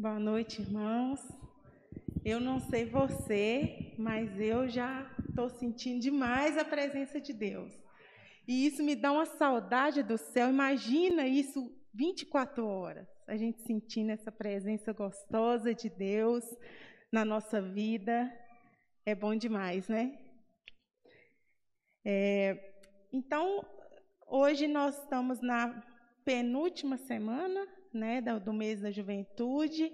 Boa noite, irmãos. Eu não sei você, mas eu já estou sentindo demais a presença de Deus. E isso me dá uma saudade do céu. Imagina isso 24 horas, a gente sentindo essa presença gostosa de Deus na nossa vida. É bom demais, né? É, então, hoje nós estamos na penúltima semana né, do mês da juventude.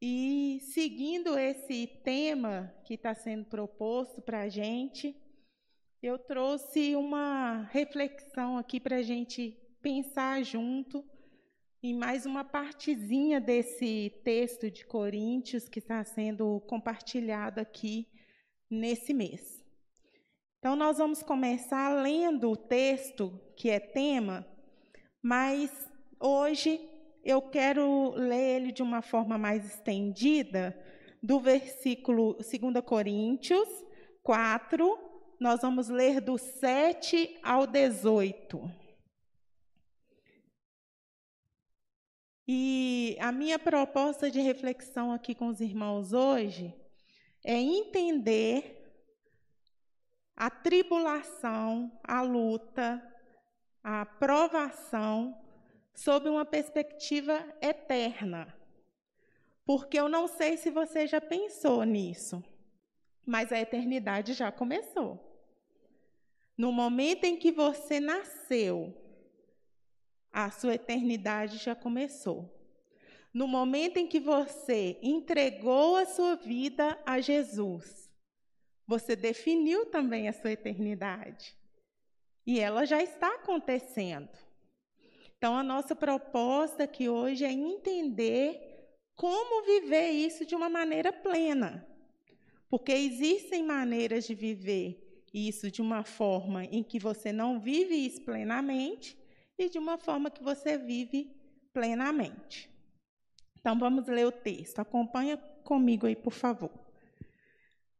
E seguindo esse tema que está sendo proposto para a gente, eu trouxe uma reflexão aqui para a gente pensar junto em mais uma partezinha desse texto de Coríntios que está sendo compartilhado aqui nesse mês. Então, nós vamos começar lendo o texto que é tema, mas hoje eu quero ler ele de uma forma mais estendida, do versículo 2 Coríntios 4, nós vamos ler do 7 ao 18. E a minha proposta de reflexão aqui com os irmãos hoje é entender a tribulação, a luta, a provação sob uma perspectiva eterna. Porque eu não sei se você já pensou nisso, mas a eternidade já começou. No momento em que você nasceu, a sua eternidade já começou. No momento em que você entregou a sua vida a Jesus, você definiu também a sua eternidade. E ela já está acontecendo. Então, a nossa proposta aqui hoje é entender como viver isso de uma maneira plena. Porque existem maneiras de viver isso de uma forma em que você não vive isso plenamente e de uma forma que você vive plenamente. Então, vamos ler o texto. Acompanha comigo aí, por favor.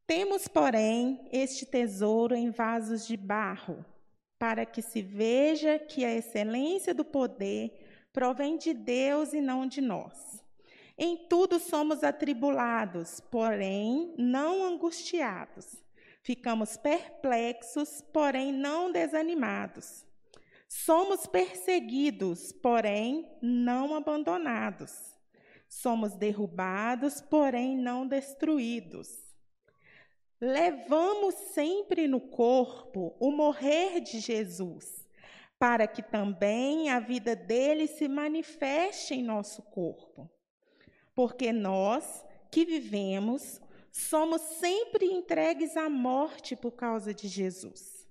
Temos, porém, este tesouro em vasos de barro para que se veja que a excelência do poder provém de Deus e não de nós. Em tudo somos atribulados, porém não angustiados. Ficamos perplexos, porém não desanimados. Somos perseguidos, porém não abandonados. Somos derrubados, porém não destruídos levamos sempre no corpo o morrer de Jesus, para que também a vida dele se manifeste em nosso corpo. Porque nós que vivemos somos sempre entregues à morte por causa de Jesus,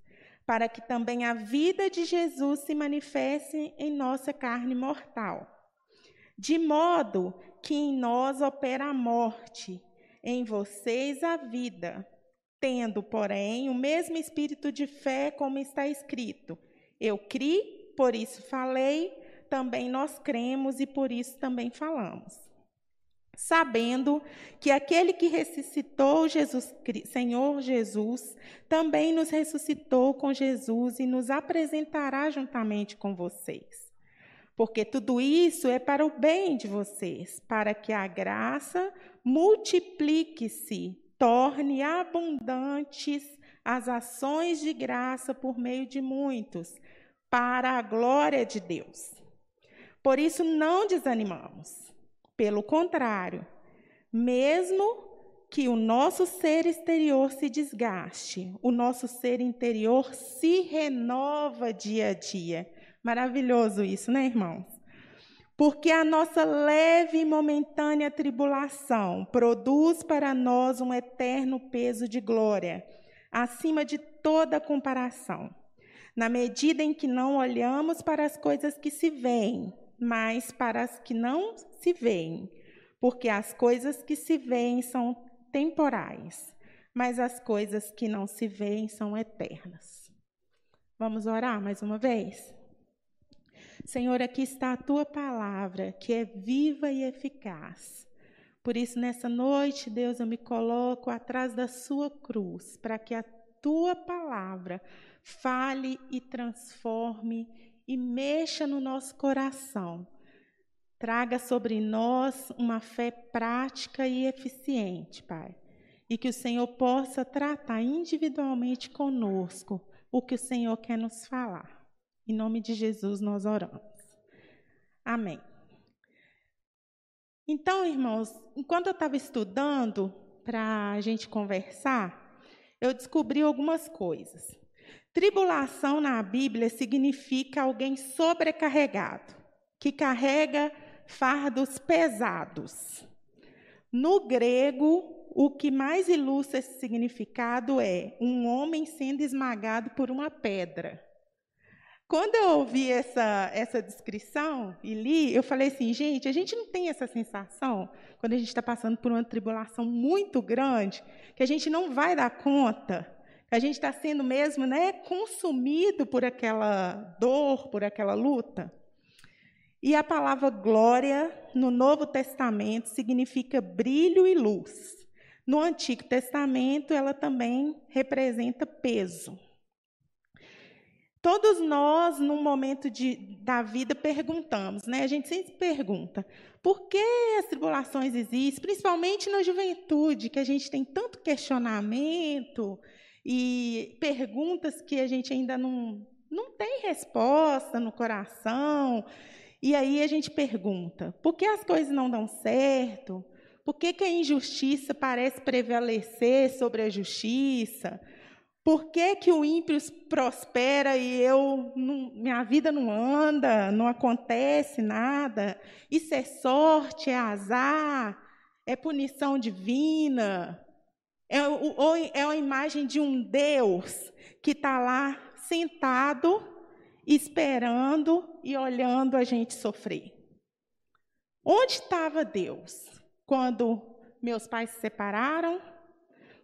para que também a vida de Jesus se manifeste em nossa carne mortal. De modo que em nós opera a morte, em vocês a vida tendo, porém, o mesmo espírito de fé, como está escrito: Eu criei, por isso falei, também nós cremos e por isso também falamos. Sabendo que aquele que ressuscitou Jesus, Senhor Jesus, também nos ressuscitou com Jesus e nos apresentará juntamente com vocês. Porque tudo isso é para o bem de vocês, para que a graça multiplique-se torne abundantes as ações de graça por meio de muitos, para a glória de Deus. Por isso não desanimamos. Pelo contrário, mesmo que o nosso ser exterior se desgaste, o nosso ser interior se renova dia a dia. Maravilhoso isso, né, irmãos? Porque a nossa leve e momentânea tribulação produz para nós um eterno peso de glória, acima de toda comparação, na medida em que não olhamos para as coisas que se veem, mas para as que não se veem, porque as coisas que se veem são temporais, mas as coisas que não se veem são eternas. Vamos orar mais uma vez? Senhor, aqui está a tua palavra, que é viva e eficaz. Por isso, nessa noite, Deus, eu me coloco atrás da sua cruz, para que a tua palavra fale e transforme e mexa no nosso coração, Traga sobre nós uma fé prática e eficiente, Pai. E que o Senhor possa tratar individualmente conosco o que o Senhor quer nos falar. Em nome de Jesus nós oramos. Amém. Então, irmãos, enquanto eu estava estudando para a gente conversar, eu descobri algumas coisas. Tribulação na Bíblia significa alguém sobrecarregado, que carrega fardos pesados. No grego, o que mais ilustra esse significado é um homem sendo esmagado por uma pedra. Quando eu ouvi essa, essa descrição e li, eu falei assim, gente, a gente não tem essa sensação, quando a gente está passando por uma tribulação muito grande, que a gente não vai dar conta, que a gente está sendo mesmo né, consumido por aquela dor, por aquela luta. E a palavra glória, no Novo Testamento, significa brilho e luz. No Antigo Testamento, ela também representa peso. Todos nós, num momento de, da vida, perguntamos, né? A gente sempre pergunta, por que as tribulações existem, principalmente na juventude, que a gente tem tanto questionamento e perguntas que a gente ainda não, não tem resposta no coração. E aí a gente pergunta, por que as coisas não dão certo? Por que, que a injustiça parece prevalecer sobre a justiça? Por que, que o ímpio prospera e eu não, minha vida não anda, não acontece nada? Isso é sorte, é azar, é punição divina, é, ou é a imagem de um Deus que está lá sentado, esperando e olhando a gente sofrer. Onde estava Deus quando meus pais se separaram?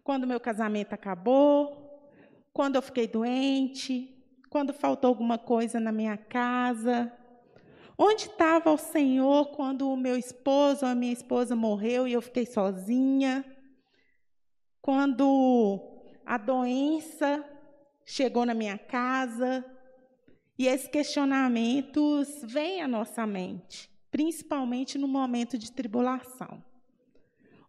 Quando meu casamento acabou? Quando eu fiquei doente, quando faltou alguma coisa na minha casa. Onde estava o Senhor quando o meu esposo ou a minha esposa morreu e eu fiquei sozinha? Quando a doença chegou na minha casa? E esses questionamentos vêm à nossa mente, principalmente no momento de tribulação.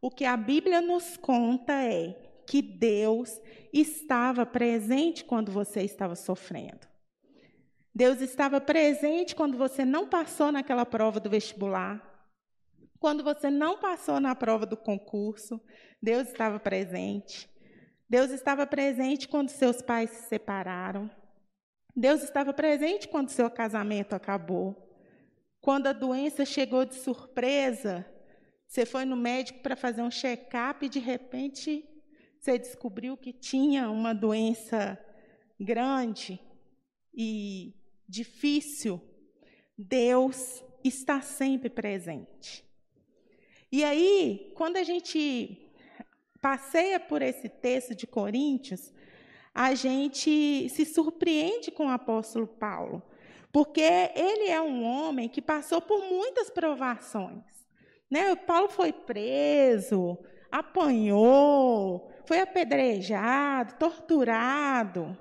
O que a Bíblia nos conta é que Deus estava presente quando você estava sofrendo. Deus estava presente quando você não passou naquela prova do vestibular, quando você não passou na prova do concurso, Deus estava presente. Deus estava presente quando seus pais se separaram. Deus estava presente quando seu casamento acabou. Quando a doença chegou de surpresa, você foi no médico para fazer um check-up e de repente você descobriu que tinha uma doença grande e difícil, Deus está sempre presente. E aí, quando a gente passeia por esse texto de Coríntios, a gente se surpreende com o apóstolo Paulo, porque ele é um homem que passou por muitas provações. Né? Paulo foi preso, apanhou, foi apedrejado, torturado.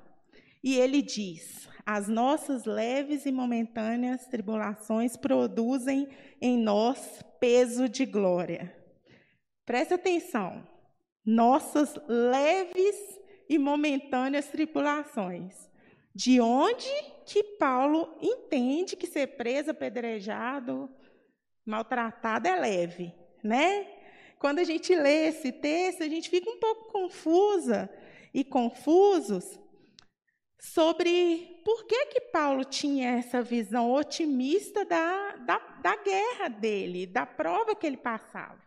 E ele diz: as nossas leves e momentâneas tribulações produzem em nós peso de glória. Preste atenção. Nossas leves e momentâneas tribulações. De onde que Paulo entende que ser preso, apedrejado, maltratado é leve, né? Quando a gente lê esse texto, a gente fica um pouco confusa e confusos sobre por que, que Paulo tinha essa visão otimista da, da, da guerra dele, da prova que ele passava.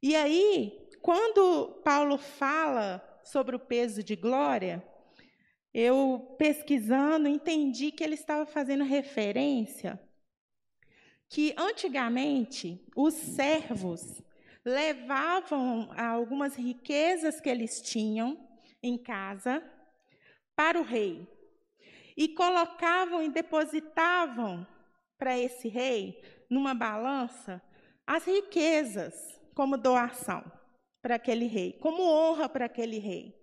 E aí, quando Paulo fala sobre o peso de glória, eu pesquisando entendi que ele estava fazendo referência que antigamente os servos levavam algumas riquezas que eles tinham em casa para o rei e colocavam e depositavam para esse rei numa balança as riquezas como doação para aquele rei, como honra para aquele rei.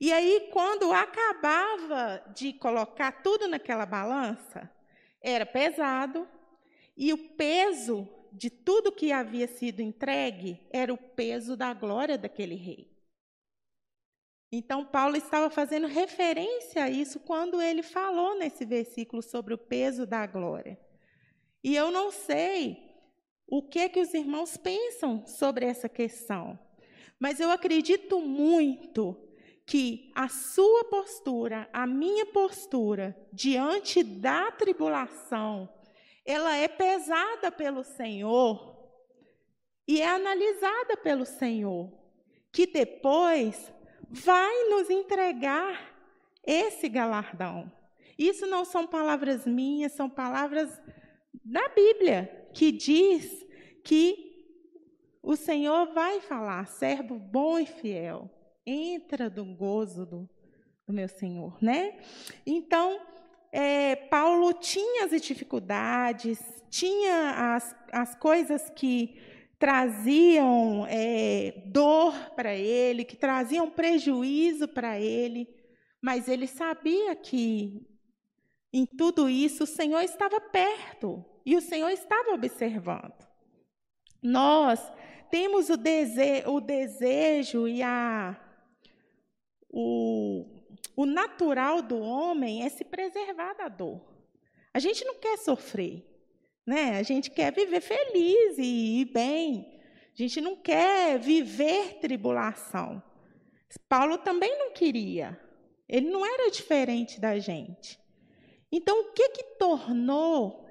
E aí, quando acabava de colocar tudo naquela balança, era pesado, E o peso de tudo que havia sido entregue era o peso da glória daquele rei. Então, Paulo estava fazendo referência a isso quando ele falou nesse versículo sobre o peso da glória. E eu não sei o que que os irmãos pensam sobre essa questão, mas eu acredito muito que a sua postura, a minha postura diante da tribulação, ela é pesada pelo Senhor e é analisada pelo Senhor, que depois vai nos entregar esse galardão. Isso não são palavras minhas, são palavras da Bíblia, que diz que o Senhor vai falar, servo bom e fiel, entra do gozo do, do meu Senhor, né? Então, é, Paulo tinha as dificuldades, tinha as, as coisas que traziam é, dor para ele, que traziam prejuízo para ele, mas ele sabia que em tudo isso o Senhor estava perto e o Senhor estava observando. Nós temos o, dese o desejo e a, o, o natural do homem é se preservar da dor. A gente não quer sofrer, né? A gente quer viver feliz e bem. A gente não quer viver tribulação. Paulo também não queria. Ele não era diferente da gente. Então, o que que tornou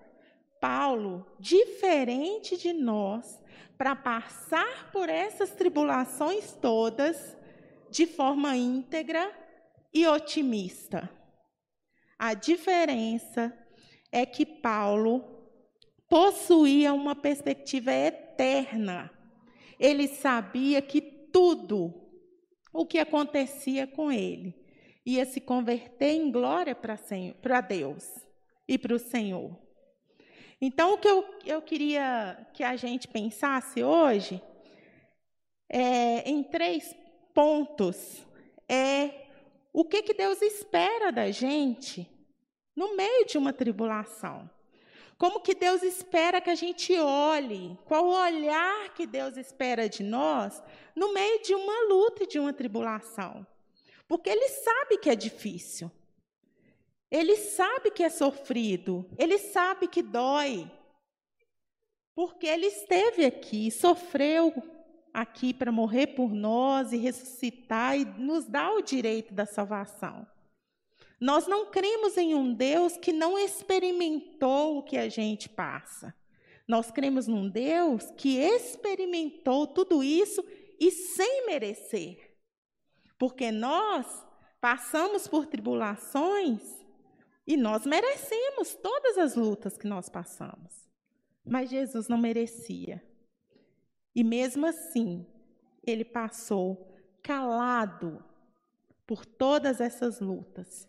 Paulo diferente de nós para passar por essas tribulações todas de forma íntegra e otimista. A diferença é que Paulo possuía uma perspectiva eterna. Ele sabia que tudo o que acontecia com ele ia se converter em glória para Deus e para o Senhor. Então, o que eu, eu queria que a gente pensasse hoje é, em três pontos é o que, que Deus espera da gente no meio de uma tribulação. Como que Deus espera que a gente olhe? Qual o olhar que Deus espera de nós no meio de uma luta e de uma tribulação? Porque Ele sabe que é difícil. Ele sabe que é sofrido. Ele sabe que dói. Porque Ele esteve aqui, sofreu aqui para morrer por nós e ressuscitar e nos dar o direito da salvação. Nós não cremos em um Deus que não experimentou o que a gente passa. Nós cremos num Deus que experimentou tudo isso e sem merecer. Porque nós passamos por tribulações e nós merecemos todas as lutas que nós passamos. Mas Jesus não merecia. E mesmo assim, ele passou calado por todas essas lutas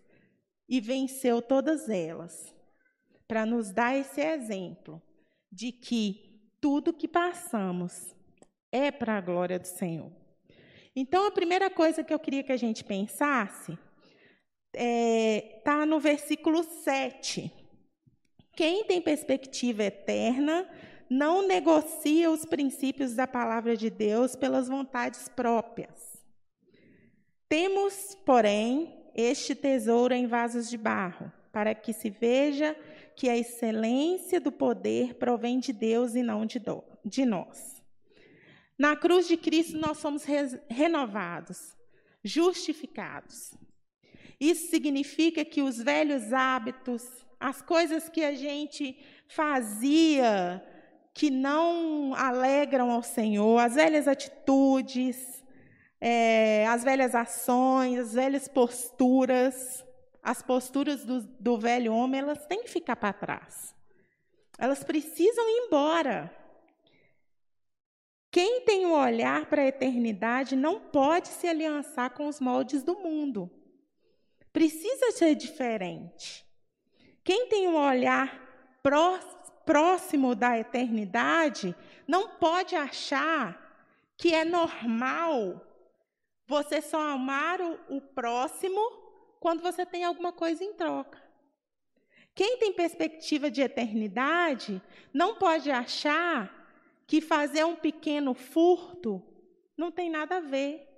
e venceu todas elas, para nos dar esse exemplo de que tudo que passamos é para a glória do Senhor. Então, a primeira coisa que eu queria que a gente pensasse está é, tá no versículo 7. Quem tem perspectiva eterna não negocia os princípios da palavra de Deus pelas vontades próprias. Temos, porém, este tesouro em vasos de barro, para que se veja que a excelência do poder provém de Deus e não de, do, de nós. Na cruz de Cristo nós somos re renovados, justificados. Isso significa que os velhos hábitos, as coisas que a gente fazia que não alegram ao Senhor, as velhas atitudes, é, as velhas ações, as velhas posturas, as posturas do, do velho homem, elas têm que ficar para trás. Elas precisam ir embora. Quem tem o um olhar para a eternidade não pode se aliançar com os moldes do mundo. Precisa ser diferente. Quem tem um olhar próximo, próximo da eternidade não pode achar que é normal você só amar o, o próximo quando você tem alguma coisa em troca. Quem tem perspectiva de eternidade não pode achar que fazer um pequeno furto não tem nada a ver.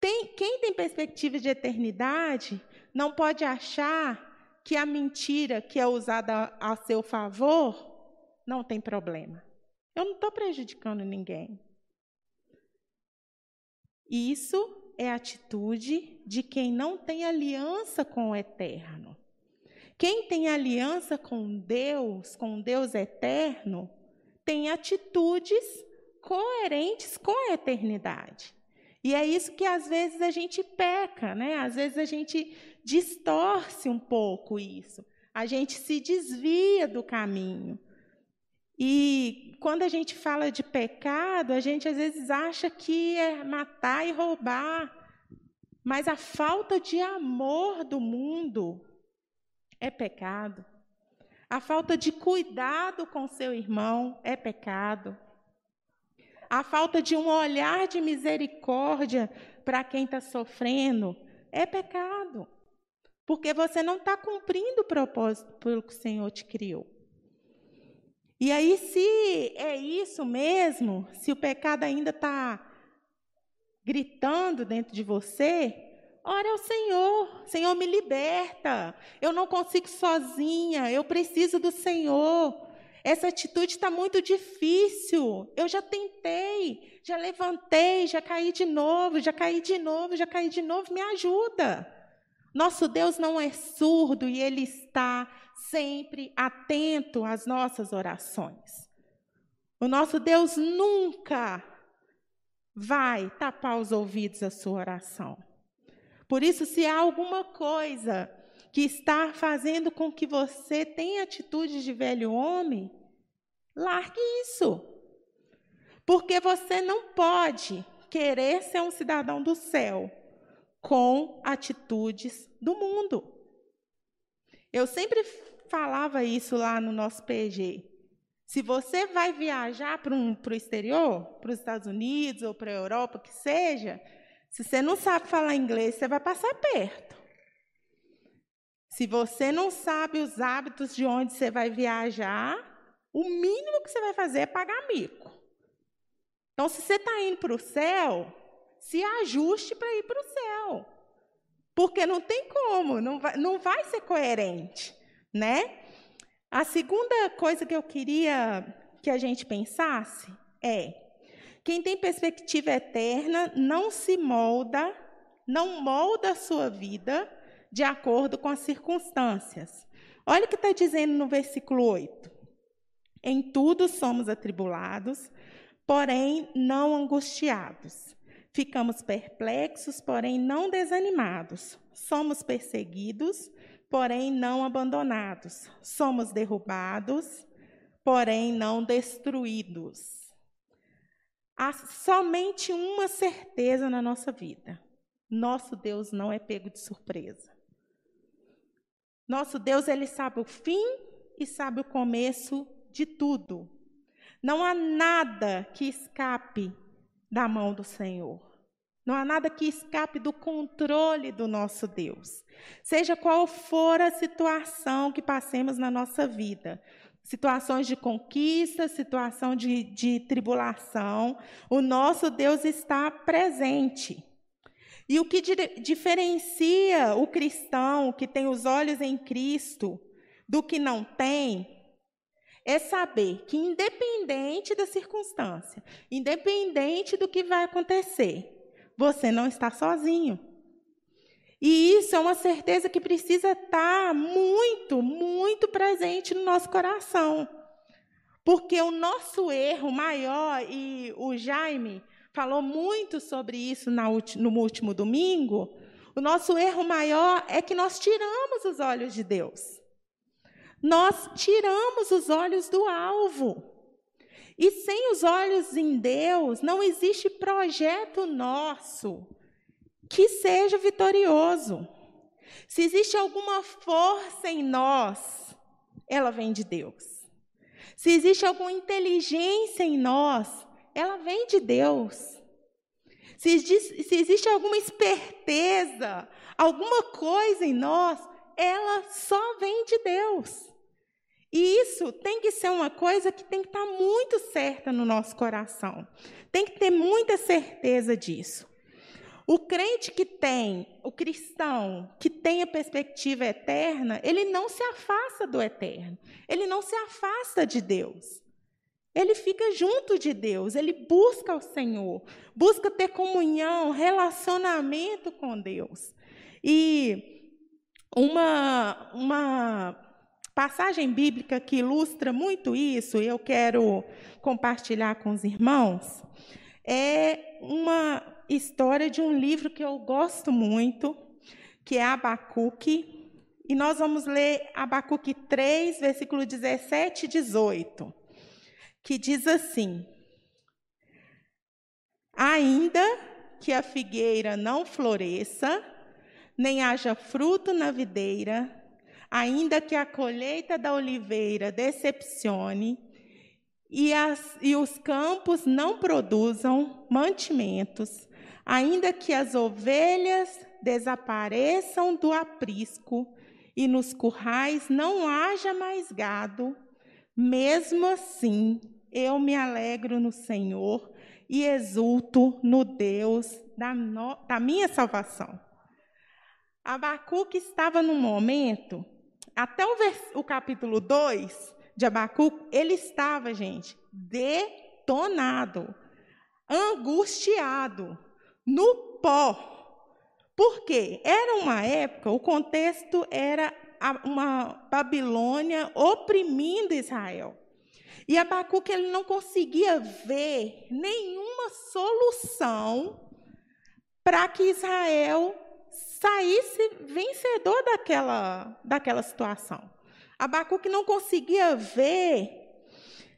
Tem, quem tem perspectiva de eternidade não pode achar que a mentira que é usada a seu favor não tem problema. Eu não estou prejudicando ninguém. Isso é atitude de quem não tem aliança com o eterno. Quem tem aliança com Deus, com Deus eterno, tem atitudes coerentes com a eternidade. E é isso que às vezes a gente peca, né? Às vezes a gente distorce um pouco isso. A gente se desvia do caminho. E quando a gente fala de pecado, a gente às vezes acha que é matar e roubar. Mas a falta de amor do mundo é pecado. A falta de cuidado com seu irmão é pecado. A falta de um olhar de misericórdia para quem está sofrendo é pecado. Porque você não está cumprindo o propósito pelo que o Senhor te criou. E aí, se é isso mesmo, se o pecado ainda está gritando dentro de você, ore ao Senhor. Senhor, me liberta. Eu não consigo sozinha. Eu preciso do Senhor. Essa atitude está muito difícil. Eu já tentei, já levantei, já caí de novo, já caí de novo, já caí de novo. Me ajuda. Nosso Deus não é surdo e Ele está sempre atento às nossas orações. O nosso Deus nunca vai tapar os ouvidos à sua oração. Por isso, se há alguma coisa que está fazendo com que você tenha atitudes de velho homem, largue isso. Porque você não pode querer ser um cidadão do céu com atitudes do mundo. Eu sempre falava isso lá no nosso PG. Se você vai viajar para um, o exterior, para os Estados Unidos ou para a Europa, que seja, se você não sabe falar inglês, você vai passar perto. Se você não sabe os hábitos de onde você vai viajar, o mínimo que você vai fazer é pagar mico. Então, se você está indo para o céu, se ajuste para ir para o céu. Porque não tem como, não vai, não vai ser coerente né? A segunda coisa que eu queria que a gente pensasse é: quem tem perspectiva eterna não se molda, não molda a sua vida de acordo com as circunstâncias. Olha o que está dizendo no versículo 8. Em tudo somos atribulados, porém não angustiados. Ficamos perplexos, porém não desanimados. Somos perseguidos, porém não abandonados. Somos derrubados, porém não destruídos. Há somente uma certeza na nossa vida: nosso Deus não é pego de surpresa. Nosso Deus, ele sabe o fim e sabe o começo de tudo. Não há nada que escape da mão do Senhor. Não há nada que escape do controle do nosso Deus. Seja qual for a situação que passemos na nossa vida, situações de conquista, situação de, de tribulação, o nosso Deus está presente. E o que diferencia o cristão que tem os olhos em Cristo do que não tem é saber que, independente da circunstância, independente do que vai acontecer, você não está sozinho. E isso é uma certeza que precisa estar muito, muito presente no nosso coração. Porque o nosso erro maior, e o Jaime falou muito sobre isso no último domingo, o nosso erro maior é que nós tiramos os olhos de Deus. Nós tiramos os olhos do alvo. E sem os olhos em Deus, não existe projeto nosso que seja vitorioso. Se existe alguma força em nós, ela vem de Deus. Se existe alguma inteligência em nós, ela vem de Deus. Se, se existe alguma esperteza, alguma coisa em nós, ela só vem de Deus. E isso tem que ser uma coisa que tem que estar muito certa no nosso coração. Tem que ter muita certeza disso. O crente que tem, o cristão que tem a perspectiva eterna, ele não se afasta do eterno. Ele não se afasta de Deus. Ele fica junto de Deus, ele busca o Senhor, busca ter comunhão, relacionamento com Deus. E uma, uma passagem bíblica que ilustra muito isso, e eu quero compartilhar com os irmãos, é uma história de um livro que eu gosto muito, que é Abacuque. E nós vamos ler Abacuque 3, versículo 17 e 18, que diz assim: Ainda que a figueira não floresça, nem haja fruto na videira, ainda que a colheita da oliveira decepcione e, as, e os campos não produzam mantimentos, ainda que as ovelhas desapareçam do aprisco e nos currais não haja mais gado, mesmo assim eu me alegro no Senhor e exulto no Deus da, no, da minha salvação. Abacuque estava num momento até o, vers... o capítulo 2 de Abacuque, ele estava, gente, detonado, angustiado, no pó. Por quê? Era uma época, o contexto era uma Babilônia oprimindo Israel. E Abacuque ele não conseguia ver nenhuma solução para que Israel saísse vencedor daquela, daquela situação. Abacuque não conseguia ver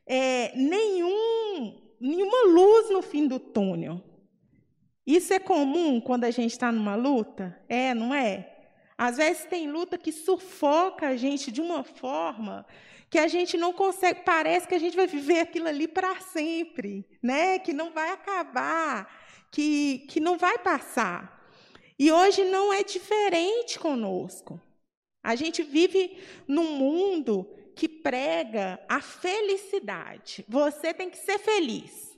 é, nenhum, nenhuma luz no fim do túnel. Isso é comum quando a gente está numa luta? É, não é? Às vezes tem luta que sufoca a gente de uma forma que a gente não consegue, parece que a gente vai viver aquilo ali para sempre, né? Que não vai acabar, que, que não vai passar. E hoje não é diferente conosco. A gente vive num mundo que prega a felicidade. Você tem que ser feliz.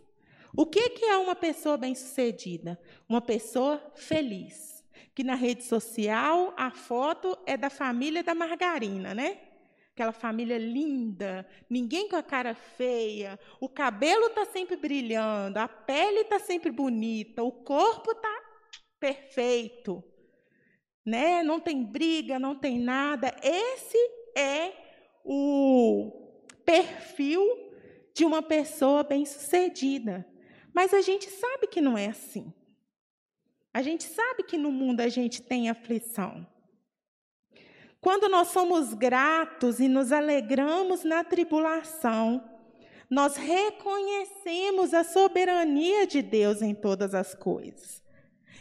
O que, que é uma pessoa bem-sucedida? Uma pessoa feliz. Que na rede social a foto é da família da margarina, né? Aquela família linda, ninguém com a cara feia, o cabelo está sempre brilhando, a pele está sempre bonita, o corpo está perfeito, né? Não tem briga, não tem nada. Esse é o perfil de uma pessoa bem-sucedida. Mas a gente sabe que não é assim. A gente sabe que no mundo a gente tem aflição. Quando nós somos gratos e nos alegramos na tribulação, nós reconhecemos a soberania de Deus em todas as coisas.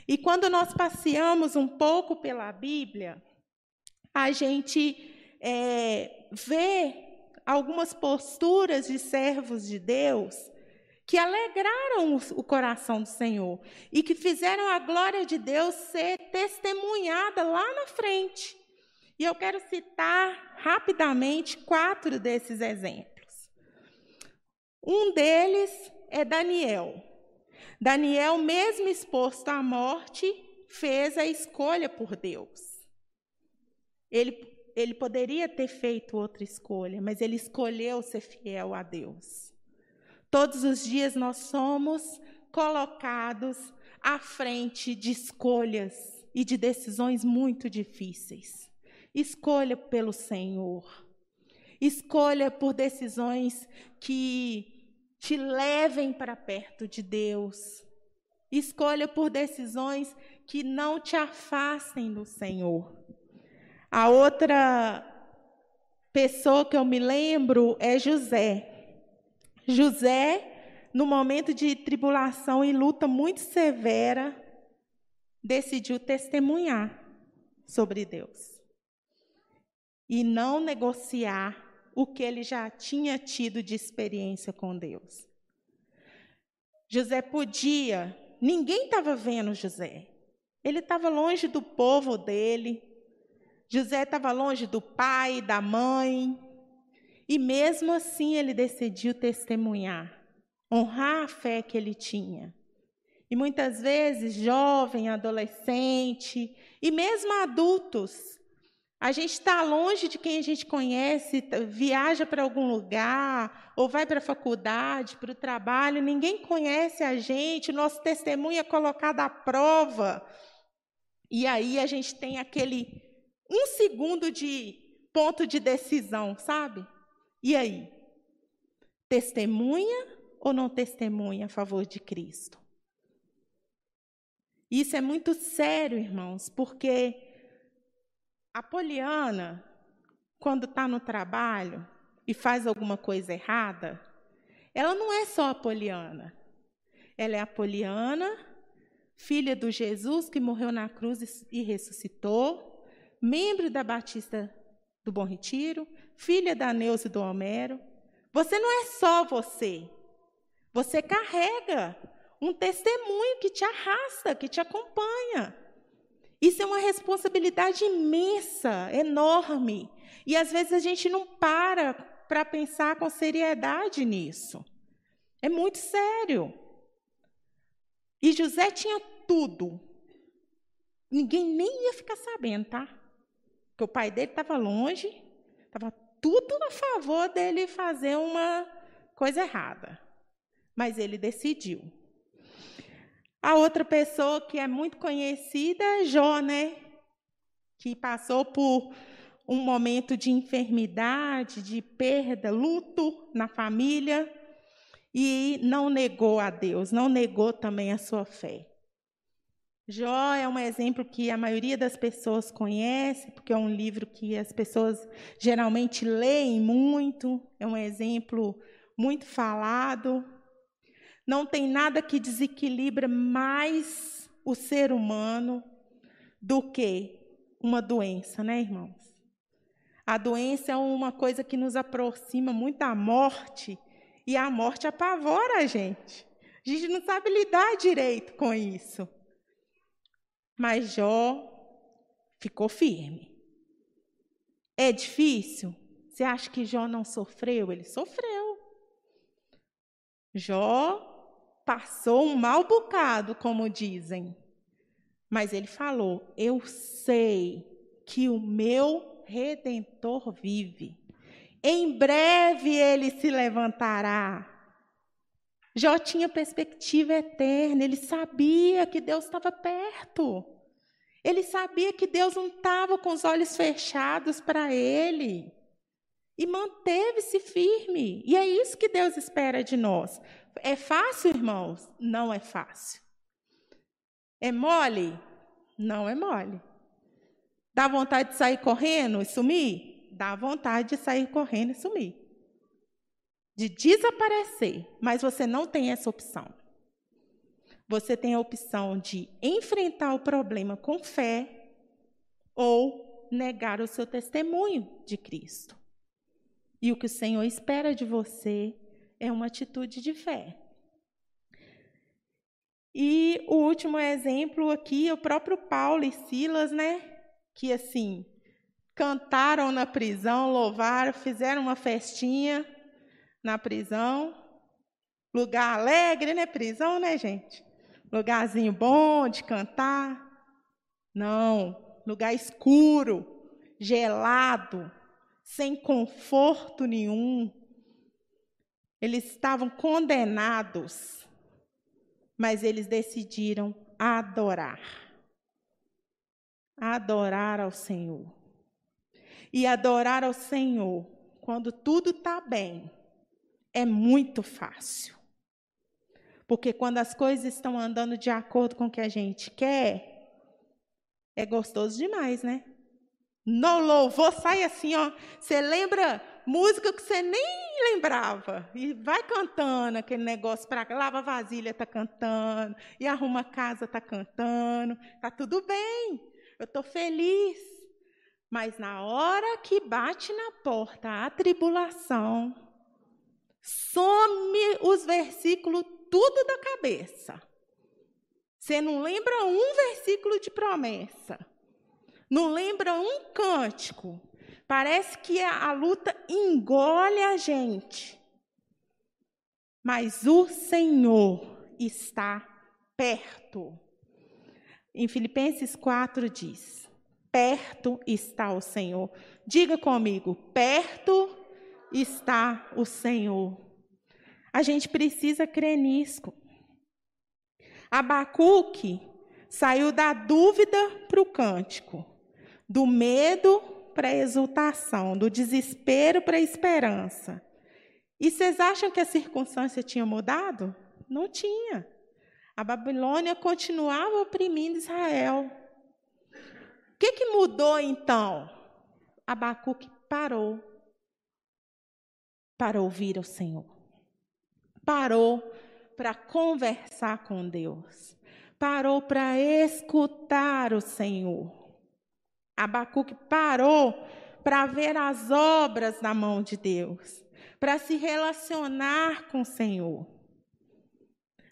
E quando nós passeamos um pouco pela Bíblia, a gente é, vê algumas posturas de servos de Deus que alegraram o coração do Senhor e que fizeram a glória de Deus ser testemunhada lá na frente. E eu quero citar rapidamente quatro desses exemplos. Um deles é Daniel. Daniel, mesmo exposto à morte, fez a escolha por Deus. Ele, ele poderia ter feito outra escolha, mas ele escolheu ser fiel a Deus. Todos os dias nós somos colocados à frente de escolhas e de decisões muito difíceis. Escolha pelo Senhor. Escolha por decisões que te levem para perto de Deus. Escolha por decisões que não te afastem do Senhor. A outra pessoa que eu me lembro é José. José, no momento de tribulação e luta muito severa, decidiu testemunhar sobre Deus e não negociar o que ele já tinha tido de experiência com Deus. José podia, ninguém estava vendo José. Ele estava longe do povo dele, José estava longe do pai, da mãe, e mesmo assim ele decidiu testemunhar, honrar a fé que ele tinha. E muitas vezes, jovem, adolescente e mesmo adultos, a gente está longe de quem a gente conhece, viaja para algum lugar, ou vai para a faculdade, para o trabalho, ninguém conhece a gente, nosso testemunho é colocado à prova. E aí a gente tem aquele um segundo de ponto de decisão, sabe? E aí? Testemunha ou não testemunha a favor de Cristo? Isso é muito sério, irmãos, porque a Poliana, quando está no trabalho e faz alguma coisa errada, ela não é só a Poliana. Ela é a Poliana, filha do Jesus que morreu na cruz e ressuscitou, membro da Batista do Bom Retiro, filha da Neuza e do Homero. Você não é só você. Você carrega um testemunho que te arrasta, que te acompanha. Isso é uma responsabilidade imensa, enorme. E às vezes a gente não para para pensar com seriedade nisso. É muito sério. E José tinha tudo. Ninguém nem ia ficar sabendo, tá? Porque o pai dele estava longe, estava tudo a favor dele fazer uma coisa errada. Mas ele decidiu. A outra pessoa que é muito conhecida é Jó, né? Que passou por um momento de enfermidade, de perda, luto na família e não negou a Deus, não negou também a sua fé. Jó é um exemplo que a maioria das pessoas conhece, porque é um livro que as pessoas geralmente leem muito, é um exemplo muito falado. Não tem nada que desequilibra mais o ser humano do que uma doença, né, irmãos? A doença é uma coisa que nos aproxima muito da morte e a morte apavora a gente. A gente não sabe lidar direito com isso. Mas Jó ficou firme. É difícil? Você acha que Jó não sofreu? Ele sofreu. Jó passou um mau bocado, como dizem. Mas ele falou: Eu sei que o meu redentor vive. Em breve ele se levantará. Jó tinha perspectiva eterna, ele sabia que Deus estava perto. Ele sabia que Deus não estava com os olhos fechados para ele. E manteve-se firme. E é isso que Deus espera de nós. É fácil, irmãos? Não é fácil. É mole? Não é mole. Dá vontade de sair correndo e sumir? Dá vontade de sair correndo e sumir. De desaparecer, mas você não tem essa opção. Você tem a opção de enfrentar o problema com fé ou negar o seu testemunho de Cristo. E o que o Senhor espera de você é uma atitude de fé. E o último exemplo aqui é o próprio Paulo e Silas, né? Que assim, cantaram na prisão, louvaram, fizeram uma festinha na prisão. Lugar alegre, né? Prisão, né, gente? Lugarzinho bom de cantar. Não, lugar escuro, gelado, sem conforto nenhum, eles estavam condenados, mas eles decidiram adorar. Adorar ao Senhor. E adorar ao Senhor, quando tudo está bem, é muito fácil. Porque quando as coisas estão andando de acordo com o que a gente quer, é gostoso demais, né? No louvor sai assim, ó. Você lembra música que você nem lembrava. E vai cantando aquele negócio para lava vasilha está cantando, e arruma casa está cantando. Tá tudo bem. Eu estou feliz. Mas na hora que bate na porta a tribulação, some os versículos tudo da cabeça. Você não lembra um versículo de promessa. Não lembra um cântico. Parece que a, a luta engole a gente. Mas o Senhor está perto. Em Filipenses 4 diz: Perto está o Senhor. Diga comigo: perto está o Senhor. A gente precisa crer nisso. Abacuque saiu da dúvida para o cântico, do medo para a exultação, do desespero para a esperança. E vocês acham que a circunstância tinha mudado? Não tinha. A Babilônia continuava oprimindo Israel. O que, que mudou então? Abacuque parou para ouvir o Senhor. Parou para conversar com Deus. Parou para escutar o Senhor. Abacuque parou para ver as obras da mão de Deus, para se relacionar com o Senhor.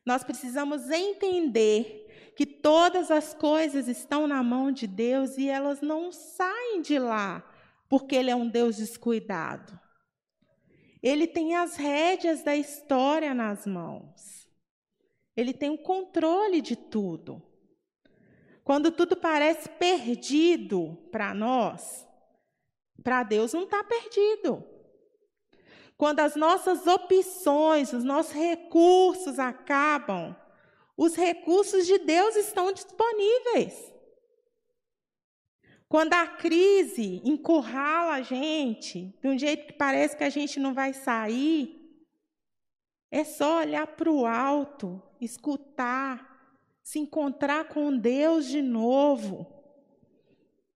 Nós precisamos entender que todas as coisas estão na mão de Deus e elas não saem de lá porque Ele é um Deus descuidado. Ele tem as rédeas da história nas mãos. Ele tem o controle de tudo. Quando tudo parece perdido para nós, para Deus não está perdido. Quando as nossas opções, os nossos recursos acabam, os recursos de Deus estão disponíveis. Quando a crise encurrala a gente, de um jeito que parece que a gente não vai sair, é só olhar para o alto, escutar, se encontrar com Deus de novo,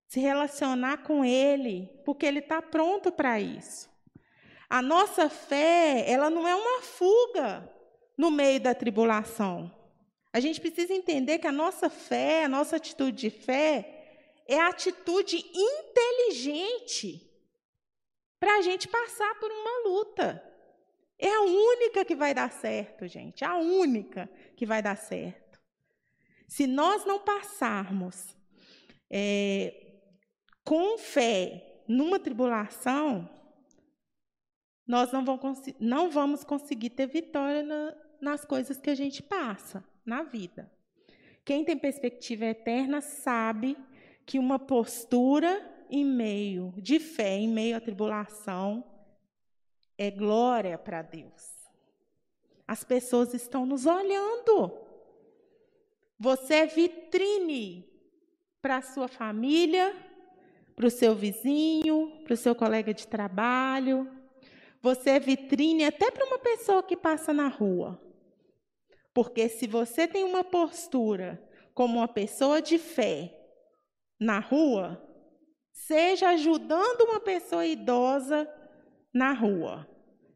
se relacionar com Ele, porque Ele está pronto para isso. A nossa fé, ela não é uma fuga no meio da tribulação. A gente precisa entender que a nossa fé, a nossa atitude de fé, é a atitude inteligente para a gente passar por uma luta. É a única que vai dar certo, gente. A única que vai dar certo. Se nós não passarmos é, com fé numa tribulação, nós não vamos, não vamos conseguir ter vitória na, nas coisas que a gente passa na vida. Quem tem perspectiva eterna sabe que uma postura em meio de fé, em meio à tribulação, é glória para Deus. As pessoas estão nos olhando. Você é vitrine para a sua família, para o seu vizinho, para o seu colega de trabalho, você é vitrine até para uma pessoa que passa na rua. Porque se você tem uma postura como uma pessoa de fé na rua, seja ajudando uma pessoa idosa na rua,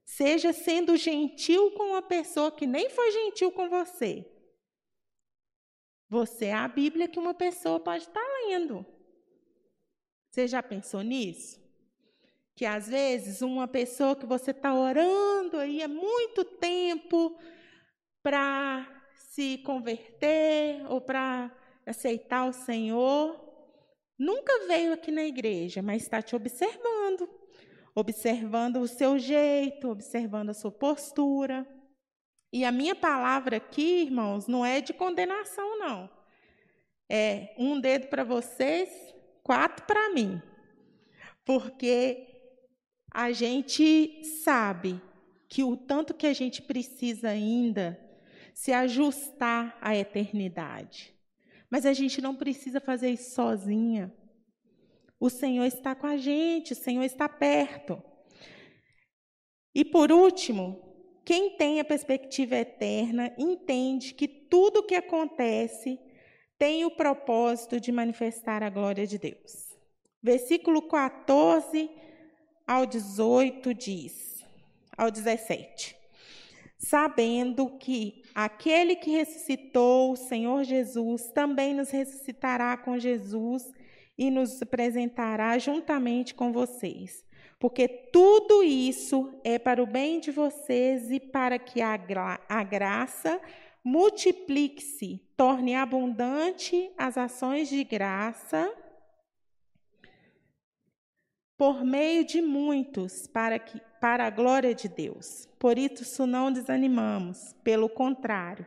seja sendo gentil com uma pessoa que nem foi gentil com você. Você é a Bíblia que uma pessoa pode estar lendo. Você já pensou nisso? Que às vezes uma pessoa que você está orando aí há muito tempo para se converter ou para aceitar o Senhor, nunca veio aqui na igreja, mas está te observando, observando o seu jeito, observando a sua postura. E a minha palavra aqui, irmãos, não é de condenação, não. É um dedo para vocês, quatro para mim. Porque a gente sabe que o tanto que a gente precisa ainda se ajustar à eternidade. Mas a gente não precisa fazer isso sozinha. O Senhor está com a gente, o Senhor está perto. E por último, quem tem a perspectiva eterna entende que tudo o que acontece tem o propósito de manifestar a glória de Deus. Versículo 14 ao 18 diz, ao 17: Sabendo que aquele que ressuscitou o Senhor Jesus também nos ressuscitará com Jesus e nos apresentará juntamente com vocês. Porque tudo isso é para o bem de vocês e para que a, gra a graça multiplique-se, torne abundante as ações de graça por meio de muitos para, que, para a glória de Deus. Por isso não desanimamos, pelo contrário,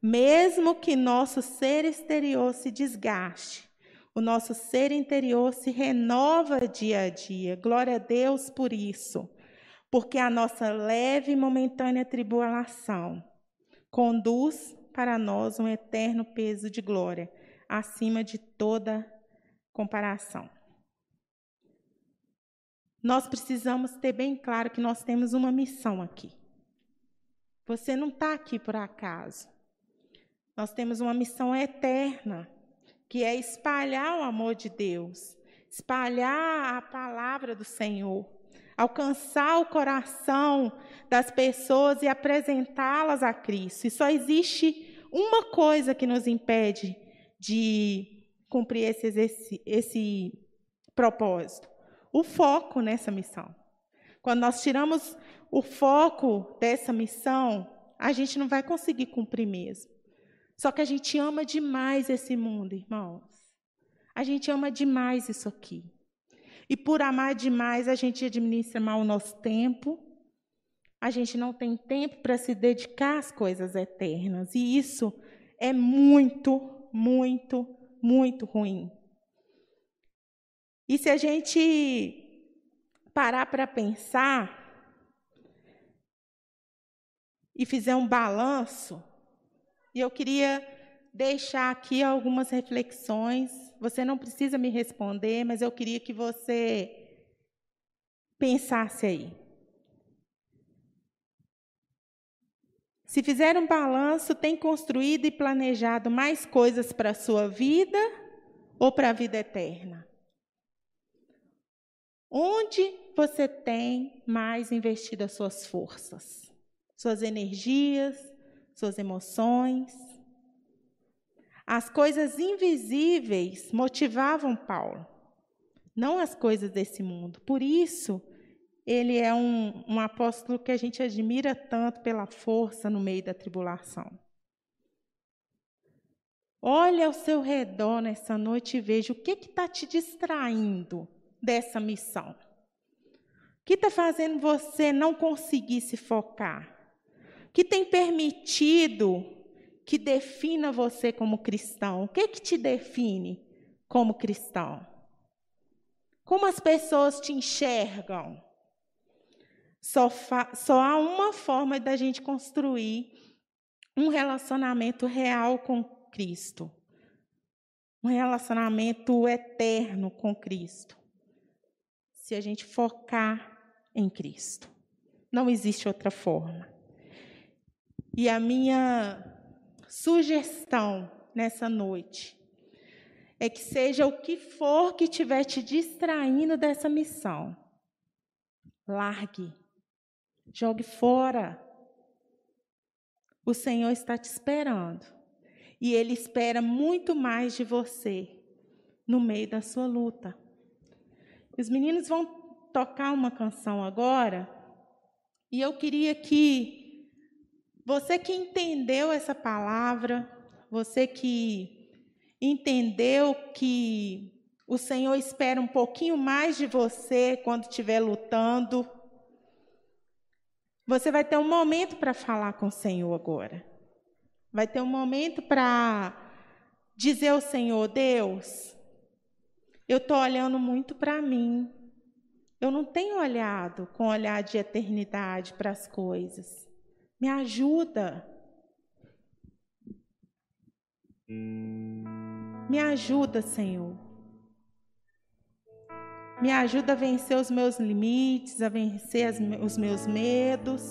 mesmo que nosso ser exterior se desgaste, o nosso ser interior se renova dia a dia. Glória a Deus por isso, porque a nossa leve e momentânea tribulação conduz para nós um eterno peso de glória, acima de toda comparação. Nós precisamos ter bem claro que nós temos uma missão aqui. Você não está aqui por acaso. Nós temos uma missão eterna, que é espalhar o amor de Deus, espalhar a palavra do Senhor, alcançar o coração das pessoas e apresentá-las a Cristo. E só existe uma coisa que nos impede de cumprir esse, esse, esse propósito: o foco nessa missão. Quando nós tiramos o foco dessa missão, a gente não vai conseguir cumprir mesmo. Só que a gente ama demais esse mundo, irmãos. A gente ama demais isso aqui. E por amar demais, a gente administra mal o nosso tempo. A gente não tem tempo para se dedicar às coisas eternas. E isso é muito, muito, muito ruim. E se a gente parar para pensar e fizer um balanço, e eu queria deixar aqui algumas reflexões. Você não precisa me responder, mas eu queria que você pensasse aí. Se fizer um balanço, tem construído e planejado mais coisas para a sua vida ou para a vida eterna? Onde você tem mais investido as suas forças, suas energias, suas emoções? As coisas invisíveis motivavam Paulo, não as coisas desse mundo. Por isso, ele é um, um apóstolo que a gente admira tanto pela força no meio da tribulação. Olha ao seu redor nessa noite e veja o que está te distraindo dessa missão. O que está fazendo você não conseguir se focar? Que tem permitido que defina você como cristão? O que, que te define como cristão? Como as pessoas te enxergam? Só, só há uma forma da gente construir um relacionamento real com Cristo. Um relacionamento eterno com Cristo. Se a gente focar em Cristo. Não existe outra forma. E a minha sugestão nessa noite é que seja o que for que estiver te distraindo dessa missão, largue, jogue fora. O Senhor está te esperando. E Ele espera muito mais de você no meio da sua luta. Os meninos vão tocar uma canção agora, e eu queria que você que entendeu essa palavra, você que entendeu que o Senhor espera um pouquinho mais de você quando estiver lutando, você vai ter um momento para falar com o Senhor agora. Vai ter um momento para dizer ao Senhor: Deus, eu estou olhando muito para mim. Eu não tenho olhado com olhar de eternidade para as coisas. Me ajuda. Me ajuda, Senhor. Me ajuda a vencer os meus limites, a vencer as, os meus medos.